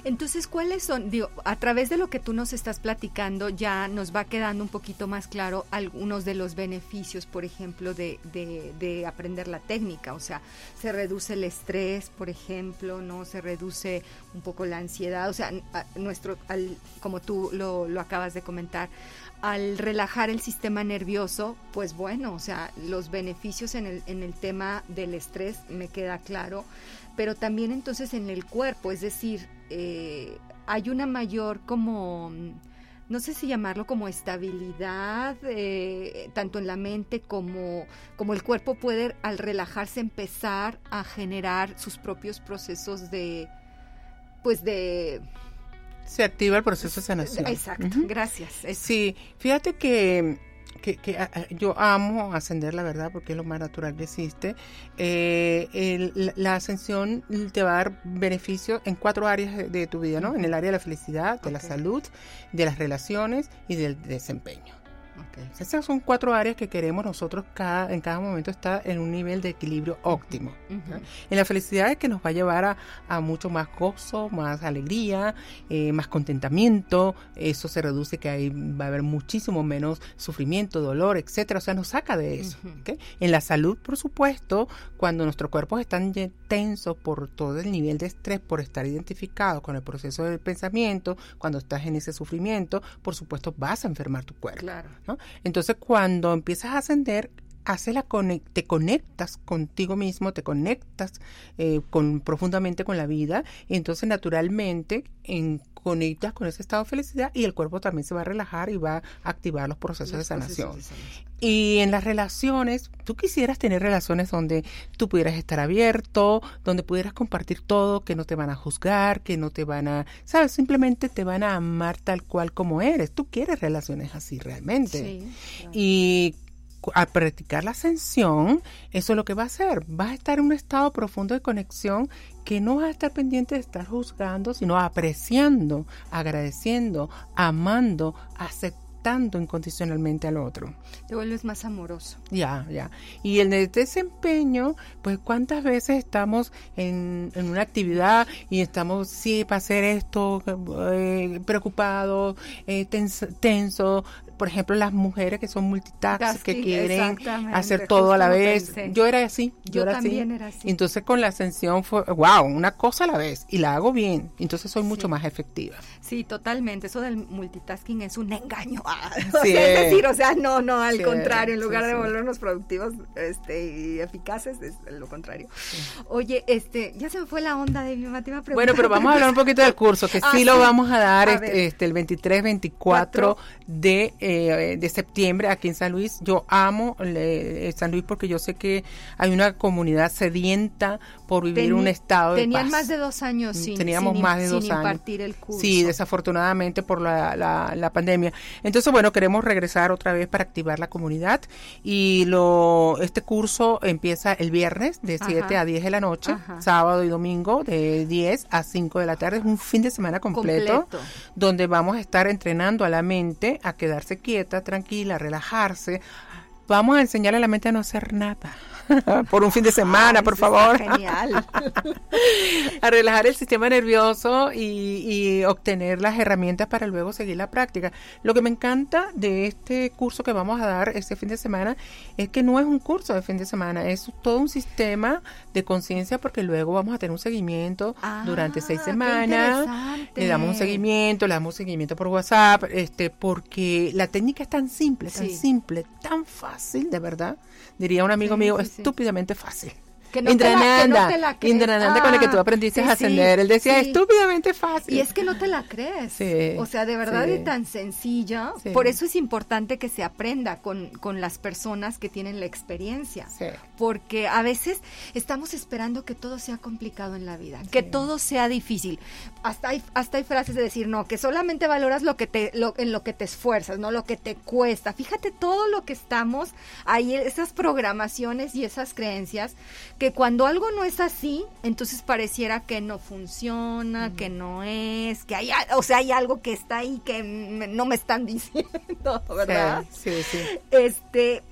A: Entonces, ¿cuáles son? Digo, a través de lo que tú nos estás platicando, ya nos va quedando un poquito más claro algunos de los beneficios, por ejemplo, de, de, aprender la técnica. O sea, se reduce el estrés, por ejemplo, ¿no? Se reduce un poco la ansiedad. O sea, nuestro, al, como tú lo, lo acabas de comentar, al relajar el sistema nervioso, pues bueno, o sea, los beneficios en el, en el tema del estrés me queda claro, pero también entonces en el cuerpo, es decir, eh, hay una mayor como, no sé si llamarlo como estabilidad, eh, tanto en la mente como, como el cuerpo puede al relajarse empezar a generar sus propios procesos de, pues de...
C: Se activa el proceso de sanación.
A: Exacto, gracias.
C: Sí, fíjate que que, yo amo ascender, la verdad, porque es lo más natural que existe. Eh, la, ascensión te va a dar beneficio en cuatro áreas de, tu vida, ¿no? En el área de la felicidad, de la salud, de las relaciones y del desempeño. Esas son cuatro áreas que queremos nosotros cada, en cada momento estar en un nivel de equilibrio óptimo. En la felicidad es que nos va a llevar a, mucho más gozo, más alegría, eh, más contentamiento. Eso se reduce que ahí va a haber muchísimo menos sufrimiento, dolor, etcétera. O sea, nos saca de eso. En la salud, por supuesto, cuando nuestros cuerpos están tensos por todo el nivel de estrés, por estar identificados con el proceso del pensamiento, cuando estás en ese sufrimiento, por supuesto vas a enfermar tu cuerpo. Claro. Entonces, cuando empiezas a ascender, hace la te conectas contigo mismo, te conectas eh, con, profundamente con la vida y entonces naturalmente en, conectas con ese estado de felicidad y el cuerpo también se va a relajar y va a activar los procesos, de, sanación. Y en las relaciones, tú quisieras tener relaciones donde tú pudieras estar abierto, donde pudieras compartir todo, que no te van a juzgar, que no te van a, sabes, simplemente te van a amar tal cual como eres. Tú quieres relaciones así realmente. Sí, Y al practicar la ascensión, eso es lo que va a hacer. Vas a estar en un estado profundo de conexión que no vas a estar pendiente de estar juzgando, sino apreciando, agradeciendo, amando, aceptando incondicionalmente al otro.
A: Te vuelves más amoroso.
C: Ya, ya. Y el desempeño, pues cuántas veces estamos en, una actividad y estamos, sí, para hacer esto, eh, preocupados, eh, tenso, por ejemplo, las mujeres que son multitask, que quieren hacer todo a la vez. Yo era así, yo, era también así. era así. Entonces con la ascensión fue, wow, una cosa a la vez y la hago bien. Entonces soy mucho más efectiva.
A: Sí, totalmente. Eso del multitasking es un engaño. *laughs* es decir, o sea, no, no, al contrario, en lugar de volvernos productivos este, y eficaces, es lo contrario. Oye, este, ya se me fue la onda de mi
C: Bueno, pero vamos a hablar un poquito del curso, que *laughs* ah, sí, lo vamos a dar este, este, el 23, 24 de eh, de septiembre aquí en San Luis. Yo amo eh, San Luis porque yo sé que hay una comunidad sedienta por vivir un estado de
A: Tenían más de dos años sin,
C: Teníamos más de dos años.
A: el curso.
C: Sí, desafortunadamente por la, la, pandemia. Entonces, bueno, queremos regresar otra vez para activar la comunidad y lo este curso empieza el viernes de 7 a 10 de la noche, sábado y domingo de 10 a 5 de la tarde. Es un fin de semana completo, donde vamos a estar entrenando a la mente a quedarse quieta, tranquila, relajarse. Vamos a enseñarle a la mente a no hacer nada. *laughs* por un fin de semana, por favor. Genial. *laughs* a relajar el sistema nervioso y, obtener las herramientas para luego seguir la práctica. Lo que me encanta de este curso que vamos a dar este fin de semana es que no es un curso de fin de semana, es todo un sistema de conciencia porque luego vamos a tener un seguimiento ah, durante seis semanas. Le damos un seguimiento, le damos un seguimiento por WhatsApp, este, porque la técnica es tan simple, tan simple, tan fácil, de verdad. Diría un amigo mío, estúpidamente fácil.
A: Que no te la- que no
C: Indrananda,
A: te la crees.
C: Indrananda con el que tú
A: Ah,
C: aprendiste
A: sí,
C: a ascender. Él decía,
A: sí.
C: estúpidamente fácil.
A: Y es que no te la crees.
C: Sí,
A: o sea, de verdad es tan sencilla. Por eso es importante que se aprenda con, con las personas que tienen la experiencia.
C: Sí.
A: Porque a veces estamos esperando que todo sea complicado en la vida, que todo sea difícil. Hasta hay, hasta hay frases de decir, no, que solamente valoras lo que te, lo- en lo que te esfuerzas, no lo que te cuesta. Fíjate todo lo que estamos ahí, esas programaciones y esas creencias, que cuando algo no es así, entonces pareciera que no funciona, que no es, que hay, o sea, hay algo que está ahí que m- no me están *laughs* diciendo, ¿verdad?
C: Sí, sí, sí.
A: Este,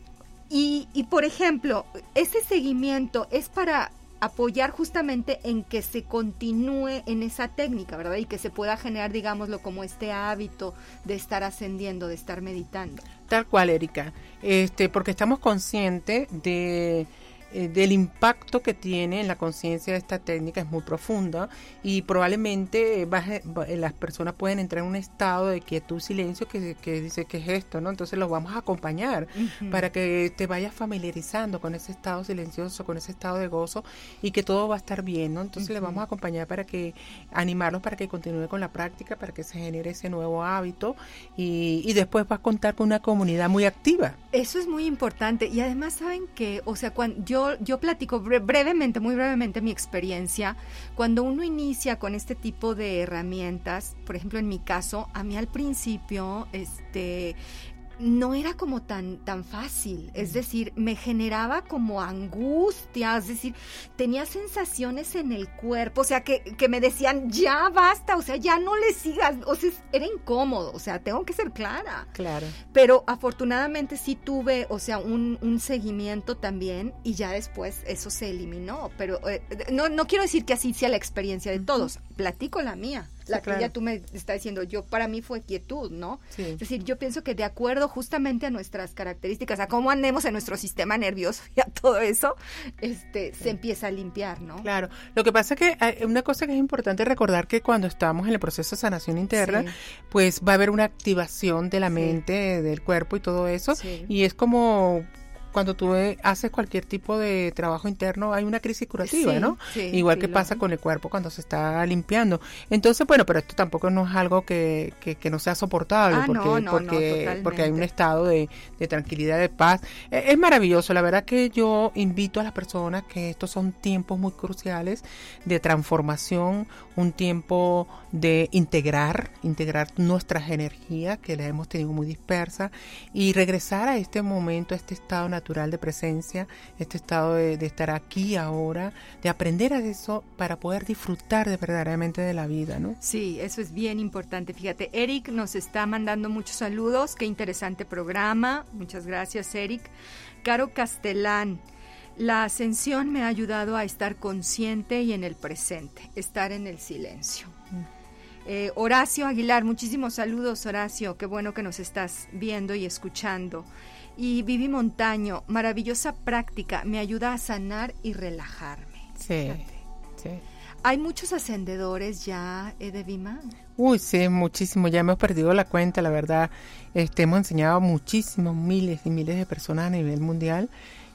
A: y, y por ejemplo, ese seguimiento es para apoyar justamente en que se continúe en esa técnica, ¿verdad? Y que se pueda generar, digámoslo, como este hábito de estar ascendiendo, de estar meditando.
C: Tal cual, Erika. Este, porque estamos conscientes de eh, del impacto que tiene en la conciencia de esta técnica es muy profunda y probablemente baje- va- eh, las personas pueden entrar en un estado de quietud, silencio que, que dice que es esto, ¿no? Entonces los vamos a acompañar para que te vayas familiarizando con ese estado silencioso, con ese estado de gozo y que todo va a estar bien, ¿no? Entonces les vamos a acompañar para que animarlos para que continúe con la práctica, para que se genere ese nuevo hábito y, y después va a contar con una comunidad muy activa.
A: Eso es muy importante y además saben que, o sea, cuando yo yo platico bre- brevemente, muy brevemente mi experiencia, cuando uno inicia con este tipo de herramientas, por ejemplo, en mi caso, a mí al principio este no era como tan tan fácil, es decir, me generaba como angustia, es decir, tenía sensaciones en el cuerpo, o sea, que, que me decían, ya basta, o sea, ya no le sigas, o sea, era incómodo, o sea, tengo que ser clara.
C: Claro.
A: Pero afortunadamente sí tuve, o sea, un, un seguimiento también y ya después eso se eliminó. Pero eh, no, no quiero decir que así sea la experiencia de todos. Platico la mía.
C: Sí,
A: La
C: claro.
A: tuya tú me estás diciendo, yo para mí fue quietud, ¿no?
C: Sí.
A: Es decir, yo pienso que de acuerdo justamente a nuestras características, a cómo andemos en nuestro sistema nervioso y a todo eso, este, se empieza a limpiar, ¿no?
C: Claro, lo que pasa es que hay una cosa que es importante recordar que cuando estamos en el proceso de sanación interna,
A: Sí.
C: pues va a haber una activación de la
A: Sí.
C: mente, del cuerpo y todo eso,
A: Sí.
C: y es como cuando tú eh, haces cualquier tipo de trabajo interno hay una crisis curativa,
A: Sí,
C: ¿no?
A: sí,
C: Igual
A: sí,
C: que pasa con el cuerpo cuando se está limpiando. Entonces, bueno, pero esto tampoco no es algo que, que, que no sea soportable,
A: Ah,
C: porque,
A: no, no, no,
C: porque, porque hay un estado de, de tranquilidad, de paz. Eh, Es maravilloso, la verdad que yo invito a las personas que estos son tiempos muy cruciales de transformación, un tiempo de integrar, integrar nuestras energías que las hemos tenido muy dispersas y regresar a este momento, a este estado natural de presencia, este estado de, de estar aquí ahora, de aprender a eso para poder disfrutar de verdaderamente de la vida, ¿no?
A: Sí, eso es bien importante. Fíjate, Eric nos está mandando muchos saludos. Qué interesante programa. Muchas gracias, Eric. Caro Castellán. La ascensión me ha ayudado a estar consciente y en el presente, estar en el silencio. Eh, Horacio Aguilar, muchísimos saludos, Horacio. Qué bueno que nos estás viendo y escuchando. Y Vivi Montaño, maravillosa práctica, me ayuda a sanar y relajarme.
C: Sí, sí.
A: Hay muchos ascendedores ya, eh, de Vima.
C: Uy, sí, muchísimo. Ya hemos perdido la cuenta, la verdad. Este, hemos enseñado a muchísimos, miles y miles de personas a nivel mundial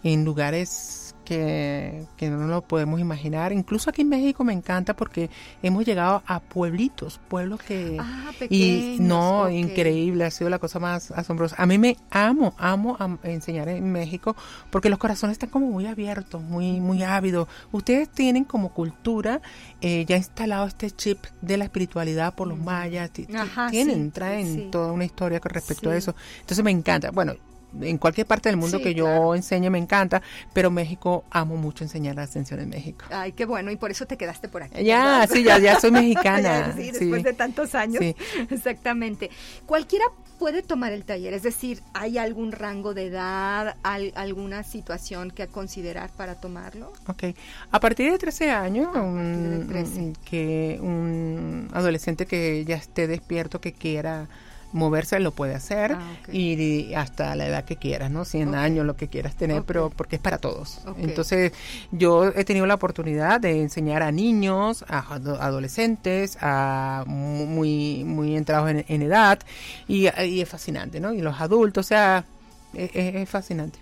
C: en lugares que, que no lo podemos imaginar. Incluso aquí en México me encanta porque hemos llegado a pueblitos, pueblos que...
A: Ah,
C: y
A: pequeños,
C: no,
A: ok.
C: increíble, ha sido la cosa más asombrosa. A mí me amo, amo am- enseñar en México porque los corazones están como muy abiertos, muy, muy ávidos. Ustedes tienen como cultura eh, ya instalado este chip de la espiritualidad por los mayas.
A: Ajá,
C: tienen,
A: sí,
C: traen
A: sí.
C: toda una historia con respecto a eso. Entonces me encanta. Bueno, en cualquier parte del mundo
A: Sí,
C: que yo
A: claro.
C: enseñe me encanta, pero México amo mucho enseñar la ascensión en México.
A: Ay, qué bueno, y por eso te quedaste por aquí.
C: Ya,
A: ¿verdad?
C: sí, ya, ya soy *laughs* mexicana.
A: Sí,
C: sí.
A: después de tantos años.
C: Sí. *laughs*
A: Exactamente. Cualquiera puede tomar el taller, es decir, ¿hay algún rango de edad, al- alguna situación que considerar para tomarlo?
C: Ok. A partir de 13 años,
A: A partir de
C: un,
A: 13.
C: un- que un adolescente que ya esté despierto, que quiera moverse, lo puede hacer
A: Ah,
C: y hasta la edad que quieras, ¿no? 100
A: Ok.
C: años, lo que quieras tener, pero porque es para todos. Entonces, yo he tenido la oportunidad de enseñar a niños, a ado- adolescentes, a mu- muy, muy entrados en, en edad y, y es fascinante, ¿no? Y los adultos, o sea, es- es- es fascinante.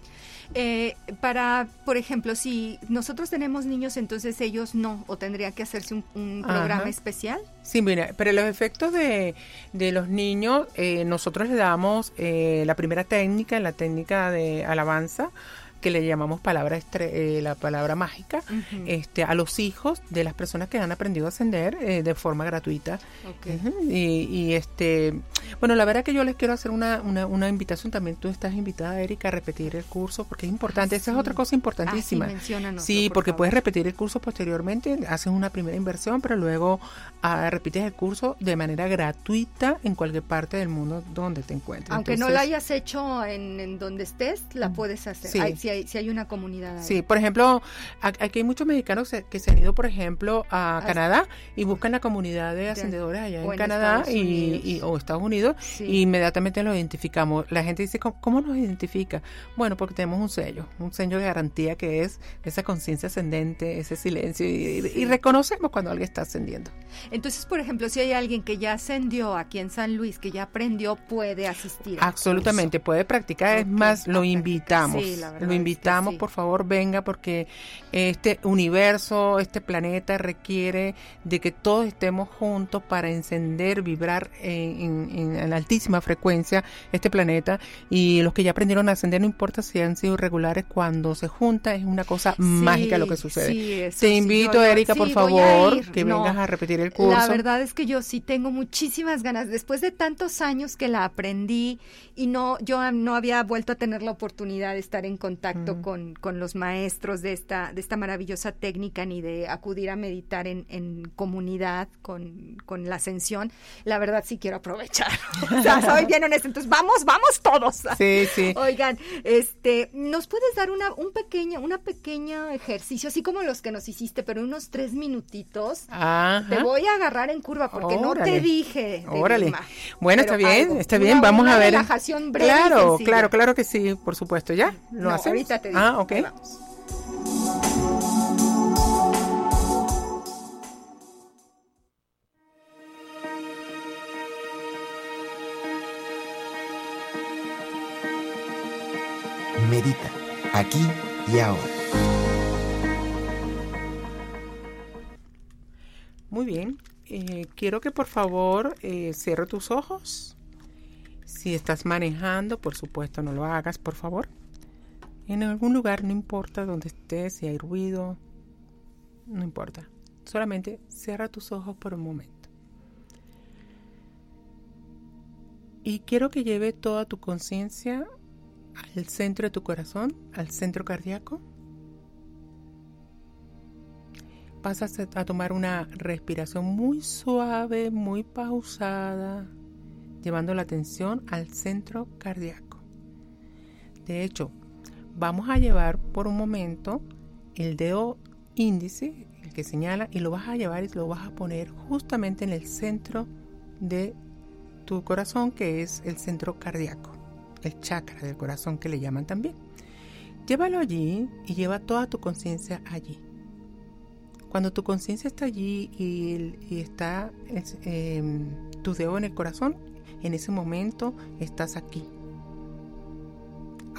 A: Eh, para, por ejemplo, si nosotros tenemos niños, entonces ellos no, o tendría que hacerse un, programa especial.
C: Sí, mira, pero los efectos de, de los niños, eh, nosotros le damos eh, la primera técnica, la técnica de alabanza, que le llamamos palabra eh, la palabra mágica este a los hijos de las personas que han aprendido a ascender eh, de forma gratuita. Y, este bueno la verdad que yo les quiero hacer una, una, invitación. También tú estás invitada Erika a repetir el curso porque es importante. Esa es otra cosa importantísima. Sí porque puedes repetir el curso posteriormente haces una primera inversión pero luego ah, repites el curso de manera gratuita en cualquier parte del mundo donde te encuentres.
A: Aunque no lo hayas hecho en, donde estés la puedes hacer. Sí si hay, una comunidad.
C: Sí, por ejemplo, aquí hay muchos mexicanos que se han ido, por ejemplo, a Canadá y buscan la comunidad de ascendedores allá en, Canadá y, o Estados Unidos y inmediatamente lo identificamos. La gente dice, ¿cómo, nos identifica? Bueno, porque tenemos un sello, un sello de garantía que es esa conciencia ascendente, ese silencio y, reconocemos cuando alguien está ascendiendo.
A: Entonces, por ejemplo, si hay alguien que ya ascendió aquí en San Luis, que ya aprendió, puede asistir.
C: Absolutamente, puede practicar, es más, lo invitamos. Sí, la verdad invitamos, por favor, venga, porque este universo, este planeta requiere de que todos estemos juntos para encender, vibrar en, en, altísima frecuencia este planeta. Y los que ya aprendieron a ascender, no importa si han sido irregulares, cuando se junta es una cosa mágica lo que sucede. Te invito, Erika, por favor, que vengas a repetir el curso.
A: La verdad es que yo sí tengo muchísimas ganas, después de tantos años que la aprendí y no, yo no había vuelto a tener la oportunidad de estar en contacto con, con, los maestros de esta, de esta maravillosa técnica ni de acudir a meditar en, en comunidad con, con, la ascensión, la verdad sí quiero aprovechar. *laughs* o sea, soy bien honesta. Entonces, vamos, vamos todos.
C: Sí, sí.
A: Oigan, este, ¿nos puedes dar una, un pequeño, una pequeña ejercicio, así como los que nos hiciste, pero unos tres minutitos? Te voy a agarrar en curva porque no te dije.
C: Órale. Bueno, está bien, está bien. Vamos a ver.
A: Relajación breve
C: claro, claro, claro que sí, por supuesto. ¿Ya? ¿Lo hacemos? Ah, ok.
B: Medita, aquí y ahora.
C: Muy bien. Eh, quiero que por favor eh, cierre tus ojos. Si estás manejando, por supuesto, no lo hagas, por favor en algún lugar, no importa dónde estés, si hay ruido, no importa. Solamente cierra tus ojos por un momento. Y quiero que lleve toda tu conciencia al centro de tu corazón, al centro cardíaco. Vas a, tomar una respiración muy suave, muy pausada, llevando la atención al centro cardíaco. De hecho, vamos a llevar por un momento el dedo índice, el que señala, y lo vas a llevar y lo vas a poner justamente en el centro de tu corazón, que es el centro cardíaco, el chakra del corazón que le llaman también. Llévalo allí y lleva toda tu conciencia allí. Cuando tu conciencia está allí y, está em, tu dedo en el corazón, en ese momento estás aquí,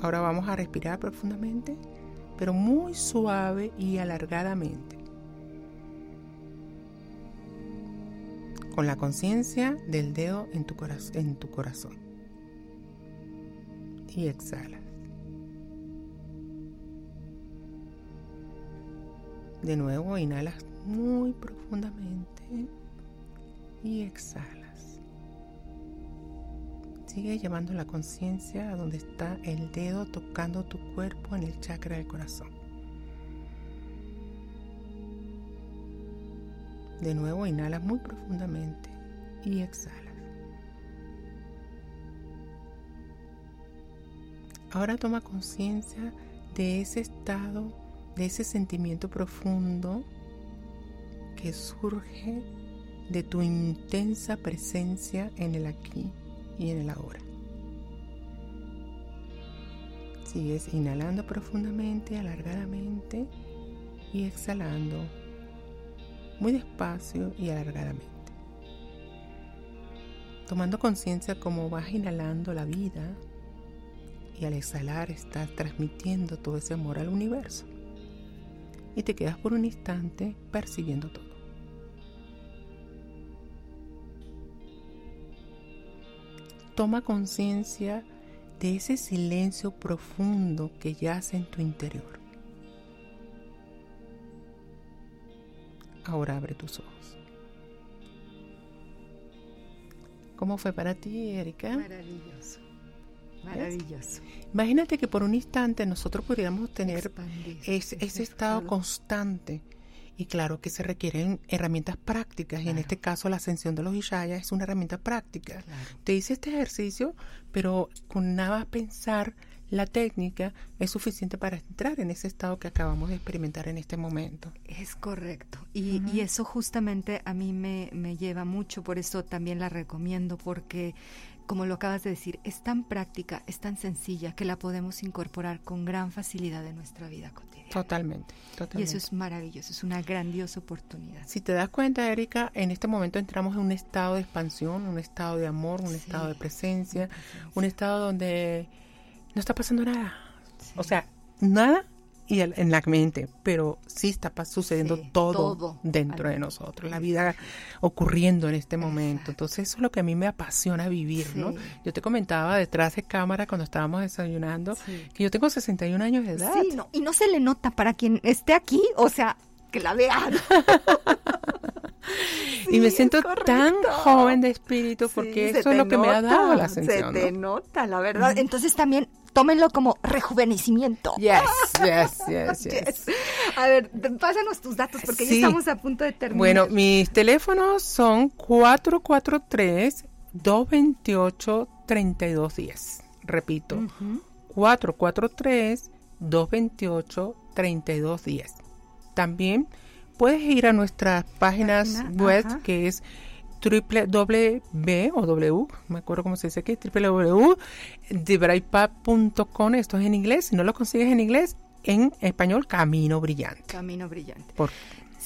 C: Ahora vamos a respirar profundamente, pero muy suave y alargadamente. Con la conciencia del dedo en tu, en tu corazón. Y exhala. De nuevo, inhalas muy profundamente y exhala. Sigue llevando la conciencia a donde está el dedo tocando tu cuerpo en el chakra del corazón. De nuevo inhala muy profundamente y exhala. Ahora toma conciencia de ese estado, de ese sentimiento profundo que surge de tu intensa presencia en el aquí y en el ahora. Sigues inhalando profundamente, alargadamente y exhalando muy despacio y alargadamente. Tomando conciencia cómo vas inhalando la vida y al exhalar estás transmitiendo todo ese amor al universo. Y te quedas por un instante percibiendo todo. Toma conciencia de ese silencio profundo que yace en tu interior. Ahora abre tus ojos. ¿Cómo fue para ti, Erika?
A: Maravilloso. Maravilloso.
C: Imagínate que por un instante nosotros pudiéramos tener ese, estado constante. Y claro que se requieren herramientas prácticas, y en este caso la ascensión de los Ishayas es una herramienta práctica. Te hice este ejercicio, pero con nada más pensar la técnica es suficiente para entrar en ese estado que acabamos de experimentar en este momento.
A: Es correcto. Y, y eso justamente a mí me, me, lleva mucho, por eso también la recomiendo, porque como lo acabas de decir, es tan práctica, es tan sencilla que la podemos incorporar con gran facilidad en nuestra vida cotidiana.
C: Totalmente, totalmente.
A: Y eso es maravilloso, es una grandiosa oportunidad.
C: Si te das cuenta, Erika, en este momento entramos en un estado de expansión, un estado de amor, un estado de presencia, un estado donde no está pasando nada. O sea, nada y en la mente, pero sí está sucediendo todo, dentro de nosotros, la vida ocurriendo en este momento. Entonces eso es lo que a mí me apasiona vivir, ¿no? Yo te comentaba detrás de cámara cuando estábamos desayunando que yo tengo 61 años de edad.
A: Sí, no, y no se le nota para quien esté aquí, o sea, que la vean. *laughs* *laughs*
C: y me siento tan joven de espíritu porque eso es lo que me ha dado la ascensión.
A: Se te nota, la verdad. Entonces también tómenlo como rejuvenecimiento. *laughs*
C: Yes, yes, yes, yes.
A: A ver, pásanos tus datos porque ya estamos a punto de terminar.
C: Bueno, mis teléfonos son 443 228 3210. Repito, 443 228 3210. También puedes ir a nuestras páginas web que es www o w, me acuerdo cómo se dice aquí, www.debrightpath.com, esto es en inglés, si no lo consigues en inglés, en español, Camino Brillante.
A: Camino Brillante. Por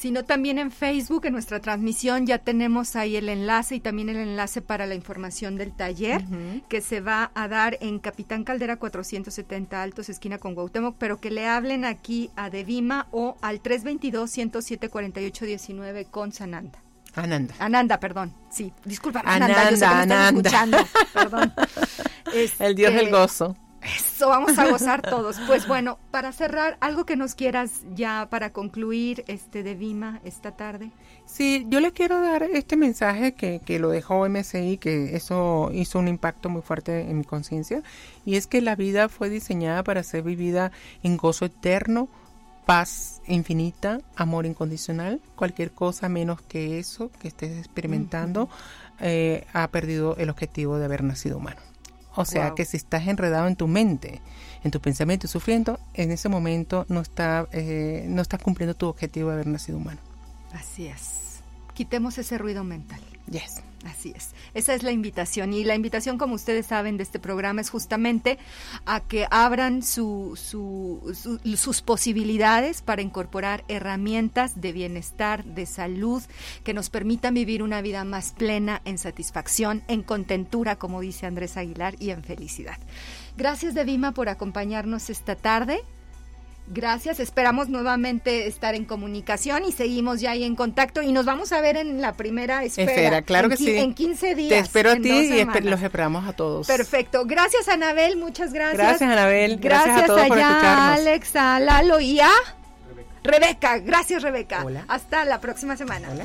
A: sino también en Facebook, en nuestra transmisión, ya tenemos ahí el enlace y también el enlace para la información del taller que se va a dar en Capitán Caldera 470 Altos, esquina con Guautemoc, pero que le hablen aquí a Devima o al 322-107-4819 con Sananda.
C: Ananda.
A: Ananda, perdón. Sí, disculpa.
C: Ananda, Ananda.
A: escuchando. Perdón. *laughs*
C: el Dios del este, gozo.
A: Eso, vamos a gozar todos. Pues bueno, para cerrar, algo que nos quieras ya para concluir este de Vima esta tarde.
C: Sí, yo le quiero dar este mensaje que, que lo dejó MSI, que eso hizo un impacto muy fuerte en mi conciencia, y es que la vida fue diseñada para ser vivida en gozo eterno, paz infinita, amor incondicional. Cualquier cosa menos que eso que estés experimentando eh, ha perdido el objetivo de haber nacido humano. O sea que si estás enredado en tu mente, en tu pensamiento y sufriendo, en ese momento no, está, eh, no estás cumpliendo tu objetivo de haber nacido humano.
A: Así es. Quitemos ese ruido mental.
C: Yes.
A: Así es. Esa es la invitación. Y la invitación, como ustedes saben, de este programa es justamente a que abran su, sus posibilidades para incorporar herramientas de bienestar, de salud, que nos permitan vivir una vida más plena, en satisfacción, en contentura, como dice Andrés Aguilar, y en felicidad. Gracias, Devima, por acompañarnos esta tarde. Gracias, esperamos nuevamente estar en comunicación y seguimos ya ahí en contacto y nos vamos a ver en la primera esfera.
C: claro que sí.
A: En 15 días.
C: Te espero a ti y los esperamos a todos.
A: Perfecto. Gracias, Anabel, muchas gracias.
C: Gracias, Anabel.
A: Gracias, a todos allá, Alex, a Lalo y a Rebeca. Gracias, Rebeca.
C: Hola.
A: Hasta la próxima semana.
C: Hola.